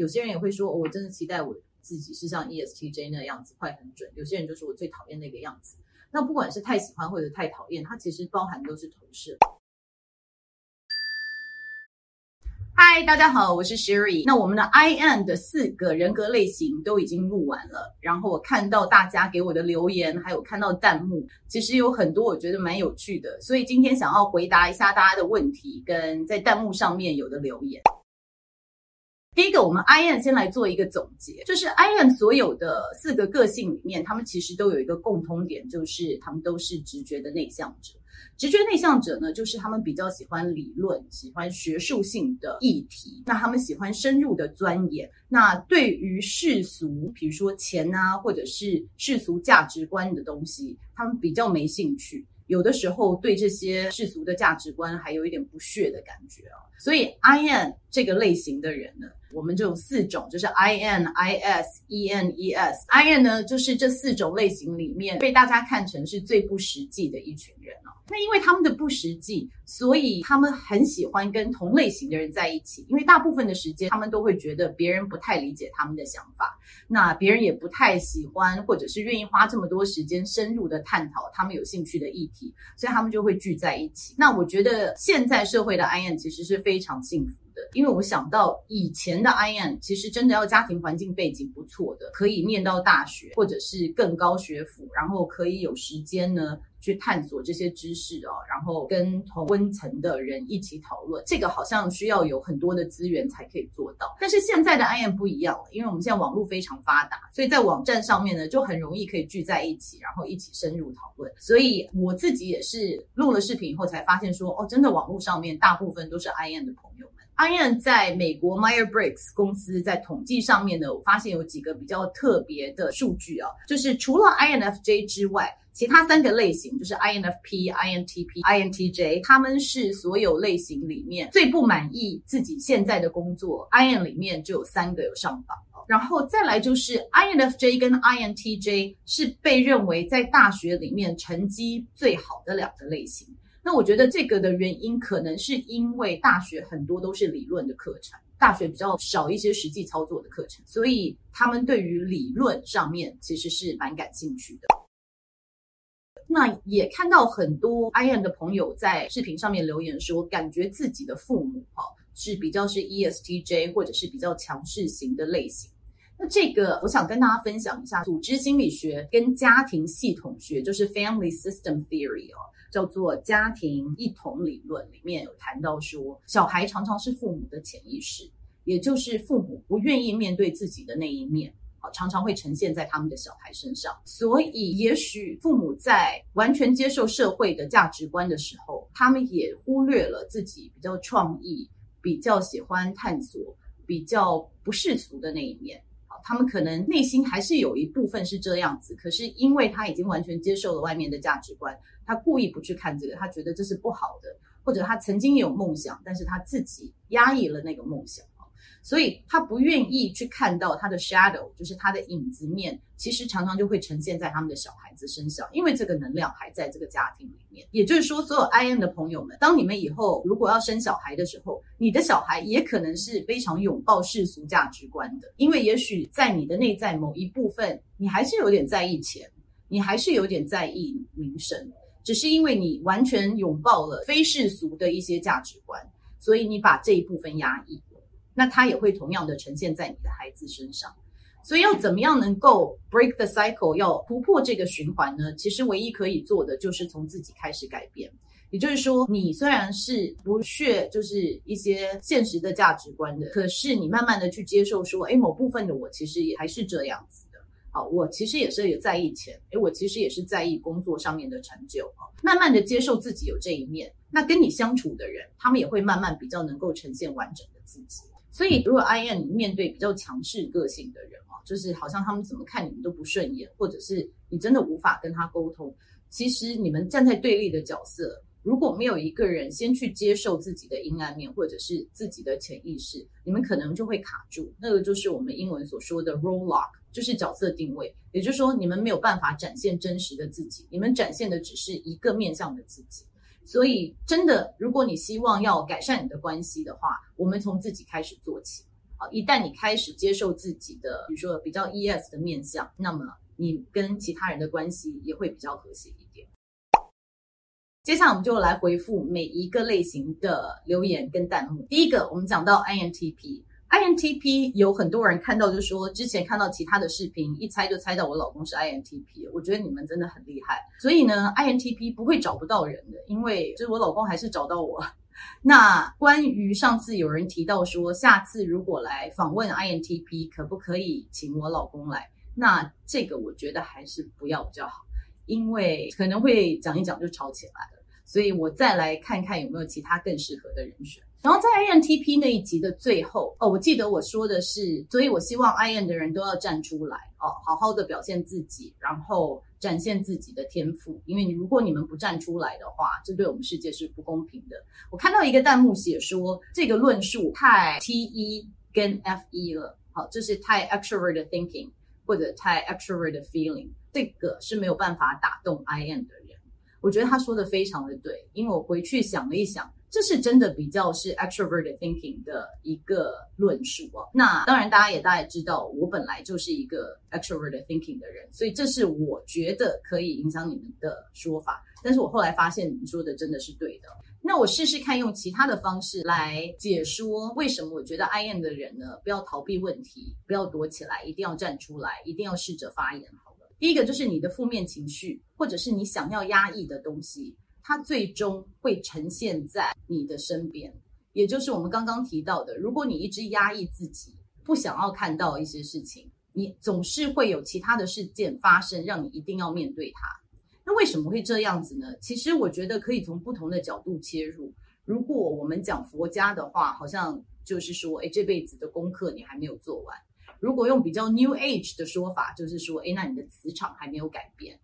有些人也会说，我真的期待我自己是像 ESTJ 那样子，快很准。有些人就是我最讨厌那个样子。那不管是太喜欢或者太讨厌，它其实包含都是投射。嗨，大家好，我是 Sherry。那我们的 IN 的四个人格类型都已经录完了，然后我看到大家给我的留言，还有看到弹幕，其实有很多我觉得蛮有趣的，所以今天想要回答一下大家的问题，跟在弹幕上面有的留言。第一个，我们 IN 先来做一个总结，就是 IN 所有的四个个性里面，他们其实都有一个共通点，就是他们都是直觉的内向者。直觉内向者呢，就是他们比较喜欢理论，喜欢学术性的议题，那他们喜欢深入的钻研。那对于世俗，比如说钱啊，或者是世俗价值观的东西，他们比较没兴趣。有的时候对这些世俗的价值观还有一点不屑的感觉啊。所以 IN 这个类型的人呢，我们就有四种，就是 IN、IS、EN、ES。IN 呢，就是这四种类型里面被大家看成是最不实际的一群人哦。那因为他们的不实际，所以他们很喜欢跟同类型的人在一起，因为大部分的时间他们都会觉得别人不太理解他们的想法，那别人也不太喜欢或者是愿意花这么多时间深入的探讨他们有兴趣的议题，所以他们就会聚在一起。那我觉得现在社会的 IN 其实是非常幸福。因为我想到以前的 IN，其实真的要家庭环境背景不错的，可以念到大学或者是更高学府，然后可以有时间呢去探索这些知识哦，然后跟同温层的人一起讨论。这个好像需要有很多的资源才可以做到。但是现在的 IN 不一样了，因为我们现在网络非常发达，所以在网站上面呢就很容易可以聚在一起，然后一起深入讨论。所以我自己也是录了视频以后才发现说，哦，真的网络上面大部分都是 IN 的朋友们。IN 在美国 MyerBriggs 公司在统计上面呢，我发现有几个比较特别的数据啊，就是除了 INFJ 之外，其他三个类型就是 INFP、INTP、INTJ，他们是所有类型里面最不满意自己现在的工作。IN 里面就有三个有上榜，然后再来就是 INFJ 跟 INTJ 是被认为在大学里面成绩最好的两个类型。那我觉得这个的原因，可能是因为大学很多都是理论的课程，大学比较少一些实际操作的课程，所以他们对于理论上面其实是蛮感兴趣的。那也看到很多 IN 的朋友在视频上面留言说，感觉自己的父母哈是比较是 ESTJ 或者是比较强势型的类型。那这个我想跟大家分享一下，组织心理学跟家庭系统学，就是 Family System Theory 哦。叫做家庭一统理论，里面有谈到说，小孩常常是父母的潜意识，也就是父母不愿意面对自己的那一面，啊，常常会呈现在他们的小孩身上。所以，也许父母在完全接受社会的价值观的时候，他们也忽略了自己比较创意、比较喜欢探索、比较不世俗的那一面。他们可能内心还是有一部分是这样子，可是因为他已经完全接受了外面的价值观，他故意不去看这个，他觉得这是不好的，或者他曾经有梦想，但是他自己压抑了那个梦想。所以他不愿意去看到他的 shadow，就是他的影子面，其实常常就会呈现在他们的小孩子身上，因为这个能量还在这个家庭里面。也就是说，所有 IN 的朋友们，当你们以后如果要生小孩的时候，你的小孩也可能是非常拥抱世俗价值观的，因为也许在你的内在某一部分，你还是有点在意钱，你还是有点在意名声，只是因为你完全拥抱了非世俗的一些价值观，所以你把这一部分压抑。那它也会同样的呈现在你的孩子身上，所以要怎么样能够 break the cycle，要突破这个循环呢？其实唯一可以做的就是从自己开始改变。也就是说，你虽然是不屑就是一些现实的价值观的，可是你慢慢的去接受说，诶，某部分的我其实也还是这样子的。好，我其实也是有在意钱，诶，我其实也是在意工作上面的成就啊。慢慢的接受自己有这一面，那跟你相处的人，他们也会慢慢比较能够呈现完整的自己。所以，如果 IN 你面对比较强势个性的人啊，就是好像他们怎么看你们都不顺眼，或者是你真的无法跟他沟通。其实你们站在对立的角色，如果没有一个人先去接受自己的阴暗面，或者是自己的潜意识，你们可能就会卡住。那个就是我们英文所说的 role lock，就是角色定位。也就是说，你们没有办法展现真实的自己，你们展现的只是一个面向的自己。所以，真的，如果你希望要改善你的关系的话，我们从自己开始做起。啊，一旦你开始接受自己的，比如说比较 ES 的面相，那么你跟其他人的关系也会比较和谐一点。接下来我们就来回复每一个类型的留言跟弹幕。第一个，我们讲到 INTP。INTP 有很多人看到就说，之前看到其他的视频，一猜就猜到我老公是 INTP。我觉得你们真的很厉害。所以呢，INTP 不会找不到人的，因为就是我老公还是找到我。那关于上次有人提到说，下次如果来访问 INTP，可不可以请我老公来？那这个我觉得还是不要比较好，因为可能会讲一讲就吵起来了。所以我再来看看有没有其他更适合的人选。然后在 INTP 那一集的最后哦，我记得我说的是，所以我希望 IN 的人都要站出来哦，好好的表现自己，然后展现自己的天赋。因为你如果你们不站出来的话，这对我们世界是不公平的。我看到一个弹幕写说，这个论述太 TE 跟 FE 了，好，这是太 extrovert thinking 或者太 extrovert feeling，这个是没有办法打动 IN 的人。我觉得他说的非常的对，因为我回去想了一想。这是真的比较是 extroverted thinking 的一个论述哦。那当然，大家也大概知道，我本来就是一个 extroverted thinking 的人，所以这是我觉得可以影响你们的说法。但是我后来发现，你们说的真的是对的。那我试试看用其他的方式来解说，为什么我觉得 I am 的人呢，不要逃避问题，不要躲起来，一定要站出来，一定要试着发言。好了，第一个就是你的负面情绪，或者是你想要压抑的东西。它最终会呈现在你的身边，也就是我们刚刚提到的，如果你一直压抑自己，不想要看到一些事情，你总是会有其他的事件发生，让你一定要面对它。那为什么会这样子呢？其实我觉得可以从不同的角度切入。如果我们讲佛家的话，好像就是说，诶，这辈子的功课你还没有做完。如果用比较 New Age 的说法，就是说，诶，那你的磁场还没有改变。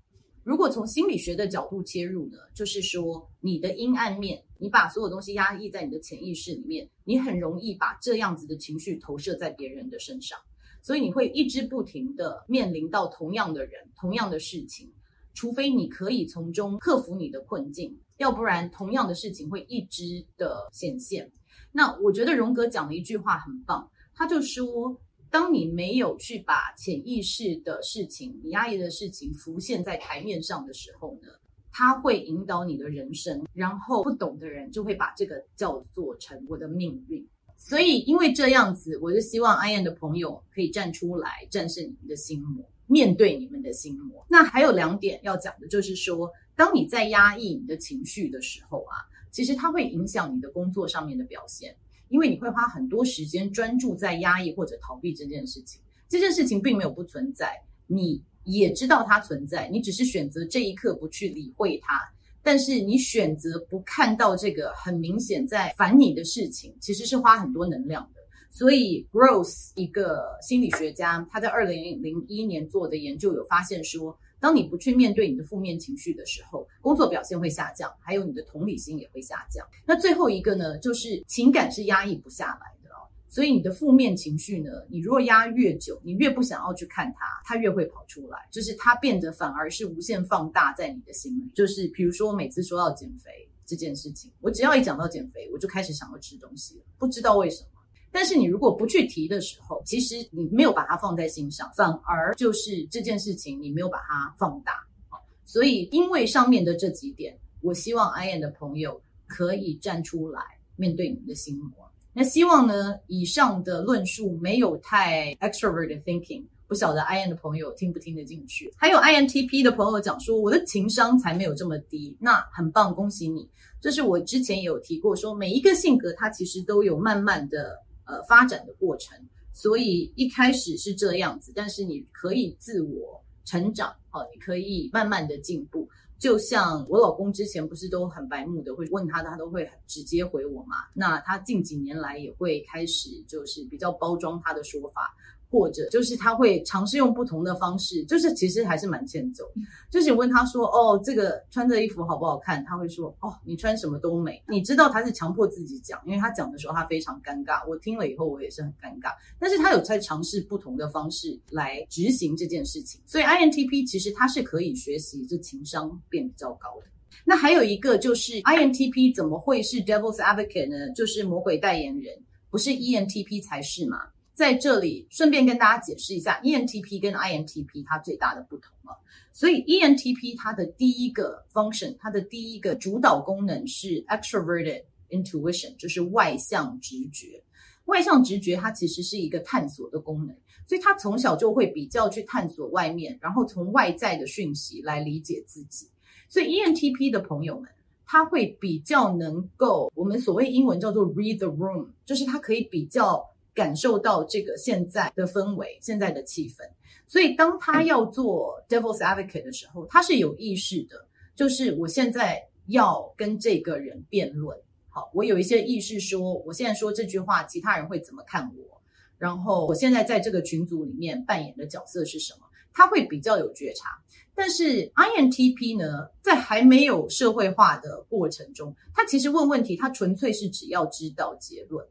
如果从心理学的角度切入呢，就是说你的阴暗面，你把所有东西压抑在你的潜意识里面，你很容易把这样子的情绪投射在别人的身上，所以你会一直不停的面临到同样的人、同样的事情，除非你可以从中克服你的困境，要不然同样的事情会一直的显现。那我觉得荣格讲的一句话很棒，他就说。当你没有去把潜意识的事情、你压抑的事情浮现在台面上的时候呢，它会引导你的人生。然后不懂的人就会把这个叫做成我的命运。所以因为这样子，我就希望 IN 的朋友可以站出来，战胜你们的心魔，面对你们的心魔。那还有两点要讲的，就是说，当你在压抑你的情绪的时候啊，其实它会影响你的工作上面的表现。因为你会花很多时间专注在压抑或者逃避这件事情，这件事情并没有不存在，你也知道它存在，你只是选择这一刻不去理会它。但是你选择不看到这个很明显在烦你的事情，其实是花很多能量的。所以，Gross 一个心理学家，他在二零零一年做的研究有发现说，当你不去面对你的负面情绪的时候，工作表现会下降，还有你的同理心也会下降。那最后一个呢，就是情感是压抑不下来的哦。所以你的负面情绪呢，你如果压越久，你越不想要去看它，它越会跑出来，就是它变得反而是无限放大在你的心里。就是比如说，我每次说要减肥这件事情，我只要一讲到减肥，我就开始想要吃东西了，不知道为什么。但是你如果不去提的时候，其实你没有把它放在心上，反而就是这件事情你没有把它放大。所以因为上面的这几点，我希望 IN 的朋友可以站出来面对你们的心魔。那希望呢，以上的论述没有太 extroverted thinking，不晓得 IN 的朋友听不听得进去？还有 INTP 的朋友讲说，我的情商才没有这么低，那很棒，恭喜你。这是我之前也有提过说，每一个性格它其实都有慢慢的。呃，发展的过程，所以一开始是这样子，但是你可以自我成长，哦，你可以慢慢的进步。就像我老公之前不是都很白目的，会问他，他都会直接回我嘛。那他近几年来也会开始就是比较包装他的说法。或者就是他会尝试用不同的方式，就是其实还是蛮欠揍。就是你问他说：“哦，这个穿这衣服好不好看？”他会说：“哦，你穿什么都美。”你知道他是强迫自己讲，因为他讲的时候他非常尴尬。我听了以后我也是很尴尬，但是他有在尝试不同的方式来执行这件事情。所以 INTP 其实他是可以学习这情商变比较高的。那还有一个就是 INTP 怎么会是 Devil's Advocate 呢？就是魔鬼代言人，不是 ENTP 才是嘛？在这里顺便跟大家解释一下，ENTP 跟 INTP 它最大的不同了。所以 ENTP 它的第一个 function，它的第一个主导功能是 extroverted intuition，就是外向直觉。外向直觉它其实是一个探索的功能，所以他从小就会比较去探索外面，然后从外在的讯息来理解自己。所以 ENTP 的朋友们，他会比较能够，我们所谓英文叫做 read the room，就是他可以比较。感受到这个现在的氛围，现在的气氛，所以当他要做 devil's advocate 的时候，他是有意识的，就是我现在要跟这个人辩论，好，我有一些意识说，我现在说这句话，其他人会怎么看我？然后我现在在这个群组里面扮演的角色是什么？他会比较有觉察，但是 INTP 呢，在还没有社会化的过程中，他其实问问题，他纯粹是只要知道结论。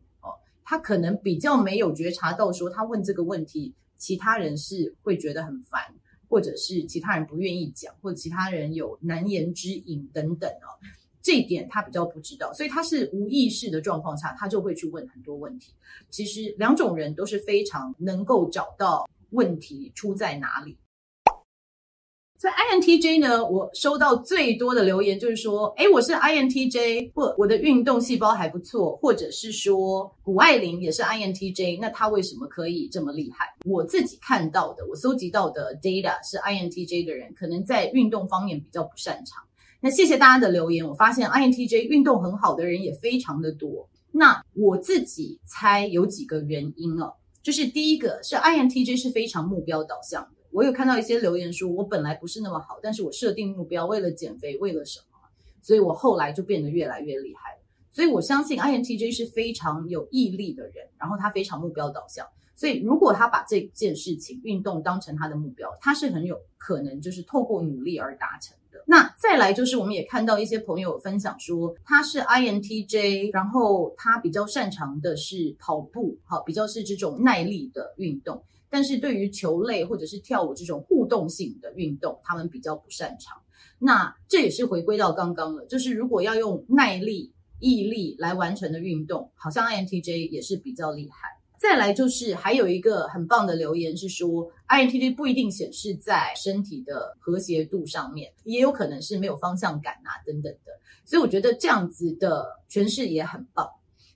他可能比较没有觉察到，说他问这个问题，其他人是会觉得很烦，或者是其他人不愿意讲，或者其他人有难言之隐等等哦。这一点他比较不知道，所以他是无意识的状况下，他就会去问很多问题。其实两种人都是非常能够找到问题出在哪里。在 INTJ 呢，我收到最多的留言就是说，诶，我是 INTJ，或我的运动细胞还不错，或者是说谷爱凌也是 INTJ，那他为什么可以这么厉害？我自己看到的，我搜集到的 data 是 INTJ 的人可能在运动方面比较不擅长。那谢谢大家的留言，我发现 INTJ 运动很好的人也非常的多。那我自己猜有几个原因哦，就是第一个是 INTJ 是非常目标导向的。我有看到一些留言说，我本来不是那么好，但是我设定目标，为了减肥，为了什么？所以我后来就变得越来越厉害。所以我相信 INTJ 是非常有毅力的人，然后他非常目标导向。所以如果他把这件事情运动当成他的目标，他是很有可能就是透过努力而达成的。那再来就是我们也看到一些朋友分享说，他是 INTJ，然后他比较擅长的是跑步，好，比较是这种耐力的运动。但是对于球类或者是跳舞这种互动性的运动，他们比较不擅长。那这也是回归到刚刚了，就是如果要用耐力、毅力来完成的运动，好像 INTJ 也是比较厉害。再来就是还有一个很棒的留言是说，INTJ 不一定显示在身体的和谐度上面，也有可能是没有方向感啊等等的。所以我觉得这样子的诠释也很棒。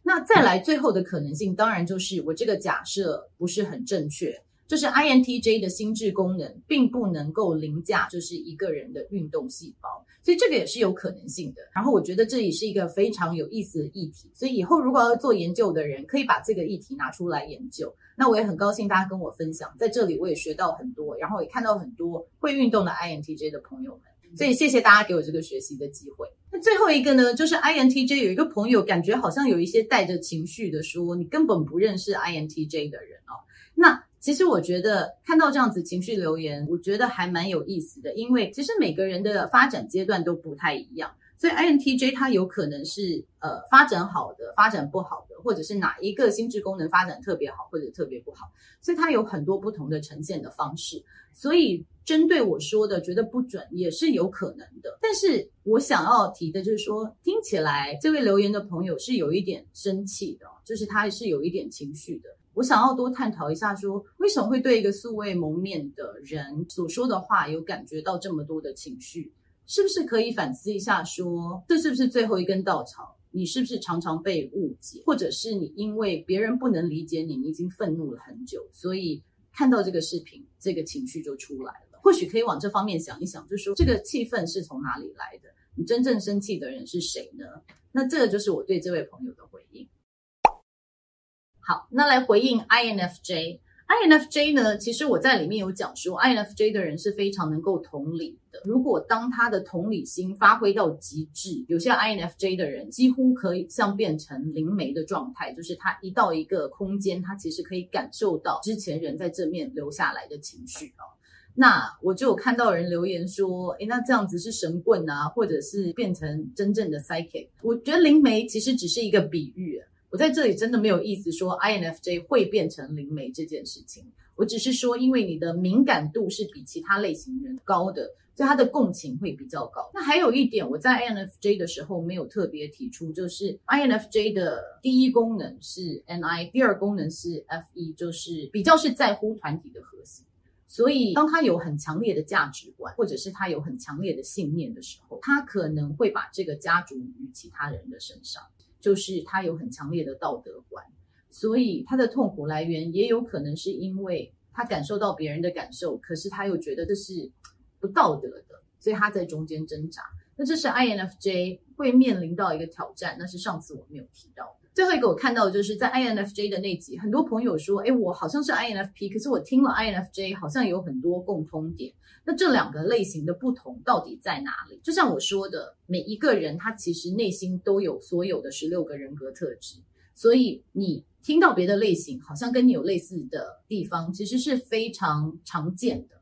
那再来最后的可能性，当然就是我这个假设不是很正确。就是 INTJ 的心智功能并不能够凌驾，就是一个人的运动细胞，所以这个也是有可能性的。然后我觉得这也是一个非常有意思的议题，所以以后如果要做研究的人，可以把这个议题拿出来研究。那我也很高兴大家跟我分享，在这里我也学到很多，然后也看到很多会运动的 INTJ 的朋友们，所以谢谢大家给我这个学习的机会。那最后一个呢，就是 INTJ 有一个朋友感觉好像有一些带着情绪的说，你根本不认识 INTJ 的人哦，那。其实我觉得看到这样子情绪留言，我觉得还蛮有意思的，因为其实每个人的发展阶段都不太一样，所以 INTJ 它有可能是呃发展好的，发展不好的，或者是哪一个心智功能发展特别好或者特别不好，所以它有很多不同的呈现的方式。所以针对我说的觉得不准也是有可能的，但是我想要提的就是说，听起来这位留言的朋友是有一点生气的，就是他是有一点情绪的。我想要多探讨一下说，为什么会对一个素未谋面的人所说的话有感觉到这么多的情绪？是不是可以反思一下说，这是不是最后一根稻草？你是不是常常被误解，或者是你因为别人不能理解你，你已经愤怒了很久，所以看到这个视频，这个情绪就出来了？或许可以往这方面想一想，就说这个气氛是从哪里来的？你真正生气的人是谁呢？那这个就是我对这位朋友的回应。好，那来回应 INFJ。INFJ 呢，其实我在里面有讲说，INFJ 的人是非常能够同理的。如果当他的同理心发挥到极致，有些 INFJ 的人几乎可以像变成灵媒的状态，就是他一到一个空间，他其实可以感受到之前人在这面留下来的情绪哦。那我就有看到人留言说，诶，那这样子是神棍啊，或者是变成真正的 psychic？我觉得灵媒其实只是一个比喻。我在这里真的没有意思说 INFJ 会变成灵媒这件事情，我只是说，因为你的敏感度是比其他类型人高的，所以他的共情会比较高。那还有一点，我在 INFJ 的时候没有特别提出，就是 INFJ 的第一功能是 NI，第二功能是 FE，就是比较是在乎团体的核心。所以，当他有很强烈的价值观，或者是他有很强烈的信念的时候，他可能会把这个加诸于其他人的身上。就是他有很强烈的道德观，所以他的痛苦来源也有可能是因为他感受到别人的感受，可是他又觉得这是不道德的，所以他在中间挣扎。那这是 INFJ 会面临到一个挑战，那是上次我没有提到。最后一个我看到的就是在 INFJ 的那集，很多朋友说，诶，我好像是 INFP，可是我听了 INFJ 好像有很多共通点。那这两个类型的不同到底在哪里？就像我说的，每一个人他其实内心都有所有的十六个人格特质，所以你听到别的类型好像跟你有类似的地方，其实是非常常见的。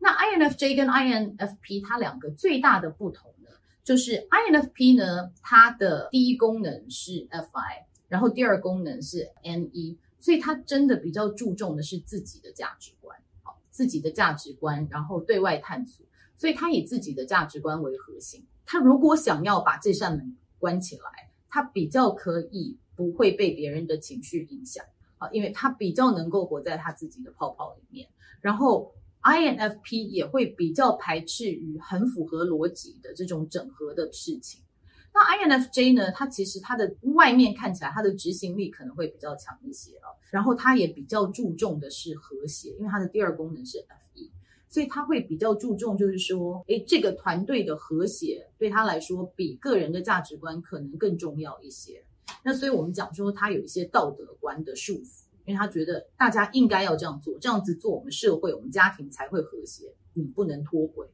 那 INFJ 跟 INFP 它两个最大的不同呢，就是 INFP 呢，它的第一功能是 FI，然后第二功能是 NE，所以他真的比较注重的是自己的价值观。好自己的价值观，然后对外探索，所以他以自己的价值观为核心。他如果想要把这扇门关起来，他比较可以不会被别人的情绪影响啊，因为他比较能够活在他自己的泡泡里面。然后 INFP 也会比较排斥于很符合逻辑的这种整合的事情。那 INFJ 呢？它其实它的外面看起来，它的执行力可能会比较强一些啊。然后它也比较注重的是和谐，因为它的第二功能是 FE，所以它会比较注重，就是说，诶，这个团队的和谐对他来说比个人的价值观可能更重要一些。那所以我们讲说，他有一些道德观的束缚，因为他觉得大家应该要这样做，这样子做，我们社会、我们家庭才会和谐，你不能脱轨。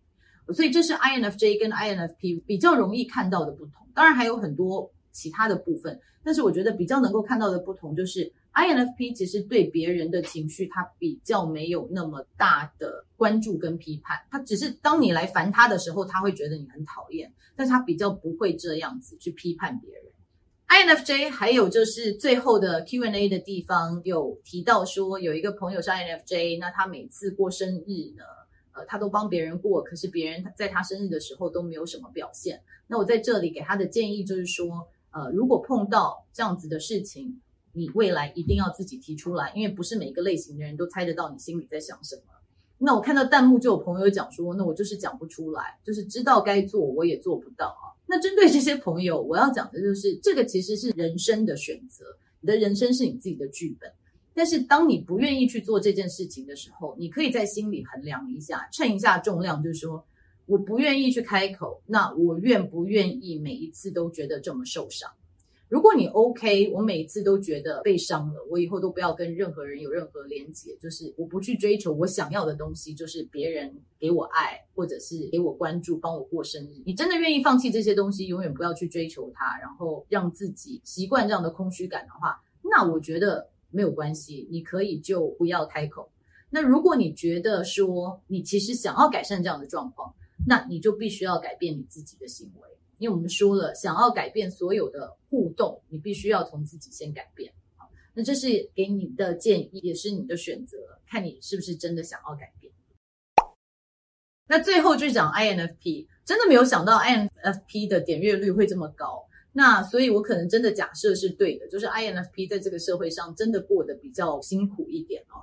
所以这是 INFJ 跟 INFP 比较容易看到的不同，当然还有很多其他的部分，但是我觉得比较能够看到的不同就是 INFP 其实对别人的情绪他比较没有那么大的关注跟批判，他只是当你来烦他的时候，他会觉得你很讨厌，但是他比较不会这样子去批判别人。INFJ 还有就是最后的 Q&A 的地方有提到说有一个朋友是 INFJ，那他每次过生日呢，呃，他都帮别人过，可是别人在他生日的时候都没有什么表现。那我在这里给他的建议就是说，呃，如果碰到这样子的事情，你未来一定要自己提出来，因为不是每一个类型的人都猜得到你心里在想什么。那我看到弹幕就有朋友讲说，那我就是讲不出来，就是知道该做我也做不到啊。那针对这些朋友，我要讲的就是，这个其实是人生的选择，你的人生是你自己的剧本。但是当你不愿意去做这件事情的时候，你可以在心里衡量一下，称一下重量，就是说我不愿意去开口，那我愿不愿意每一次都觉得这么受伤？如果你 OK，我每一次都觉得被伤了，我以后都不要跟任何人有任何连接，就是我不去追求我想要的东西，就是别人给我爱，或者是给我关注，帮我过生日。你真的愿意放弃这些东西，永远不要去追求它，然后让自己习惯这样的空虚感的话，那我觉得。没有关系，你可以就不要开口。那如果你觉得说你其实想要改善这样的状况，那你就必须要改变你自己的行为。因为我们说了，想要改变所有的互动，你必须要从自己先改变。好，那这是给你的建议，也是你的选择，看你是不是真的想要改变。那最后就讲 INFP，真的没有想到 INFP 的点阅率会这么高。那所以，我可能真的假设是对的，就是 INFP 在这个社会上真的过得比较辛苦一点哦。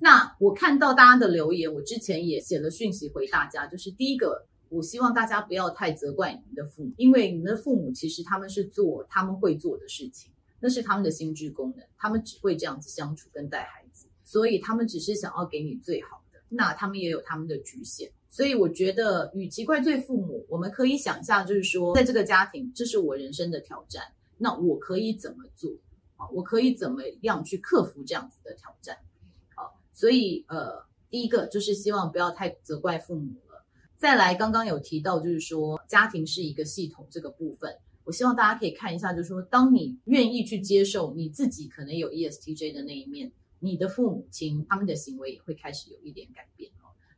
那我看到大家的留言，我之前也写了讯息回大家，就是第一个，我希望大家不要太责怪你们的父母，因为你们的父母其实他们是做他们会做的事情，那是他们的心智功能，他们只会这样子相处跟带孩子，所以他们只是想要给你最好的，那他们也有他们的局限。所以我觉得，与其怪罪父母，我们可以想象，就是说，在这个家庭，这是我人生的挑战，那我可以怎么做？啊，我可以怎么样去克服这样子的挑战？好，所以呃，第一个就是希望不要太责怪父母了。再来，刚刚有提到，就是说家庭是一个系统这个部分，我希望大家可以看一下，就是说，当你愿意去接受你自己可能有 ESTJ 的那一面，你的父母亲他们的行为也会开始有一点改变。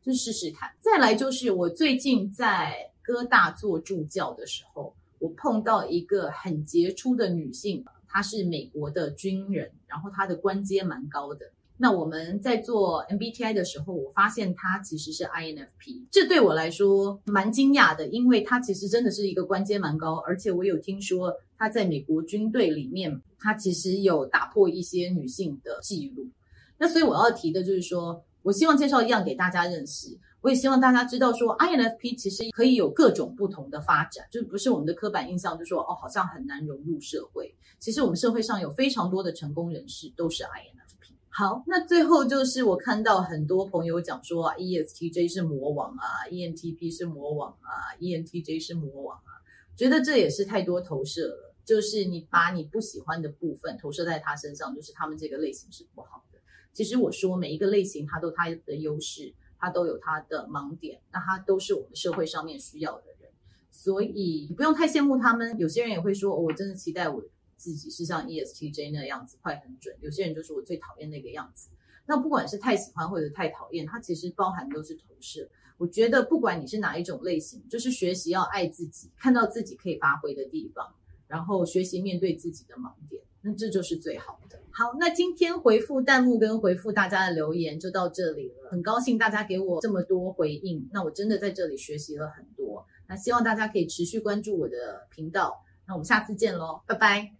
就试试看。再来就是我最近在哥大做助教的时候，我碰到一个很杰出的女性，她是美国的军人，然后她的官阶蛮高的。那我们在做 MBTI 的时候，我发现他其实是 INFP，这对我来说蛮惊讶的，因为他其实真的是一个官阶蛮高，而且我有听说他在美国军队里面，他其实有打破一些女性的记录。那所以我要提的就是说，我希望介绍一样给大家认识，我也希望大家知道说，INFP 其实可以有各种不同的发展，就不是我们的刻板印象，就说哦，好像很难融入社会。其实我们社会上有非常多的成功人士都是 INFP。好，那最后就是我看到很多朋友讲说，ESTJ 是魔王啊，ENTP 是魔王啊，ENTJ 是魔王啊，觉得这也是太多投射了，就是你把你不喜欢的部分投射在他身上，就是他们这个类型是不好的。其实我说每一个类型，它都它的优势，它都有它的盲点，那它都是我们社会上面需要的人，所以你不用太羡慕他们。有些人也会说，我真的期待我自己是像 ESTJ 那样子，快很准。有些人就是我最讨厌那个样子。那不管是太喜欢或者太讨厌，它其实包含都是投射。我觉得不管你是哪一种类型，就是学习要爱自己，看到自己可以发挥的地方，然后学习面对自己的盲点，那这就是最好的。好，那今天回复弹幕跟回复大家的留言就到这里了。很高兴大家给我这么多回应，那我真的在这里学习了很多。那希望大家可以持续关注我的频道。那我们下次见喽，拜拜。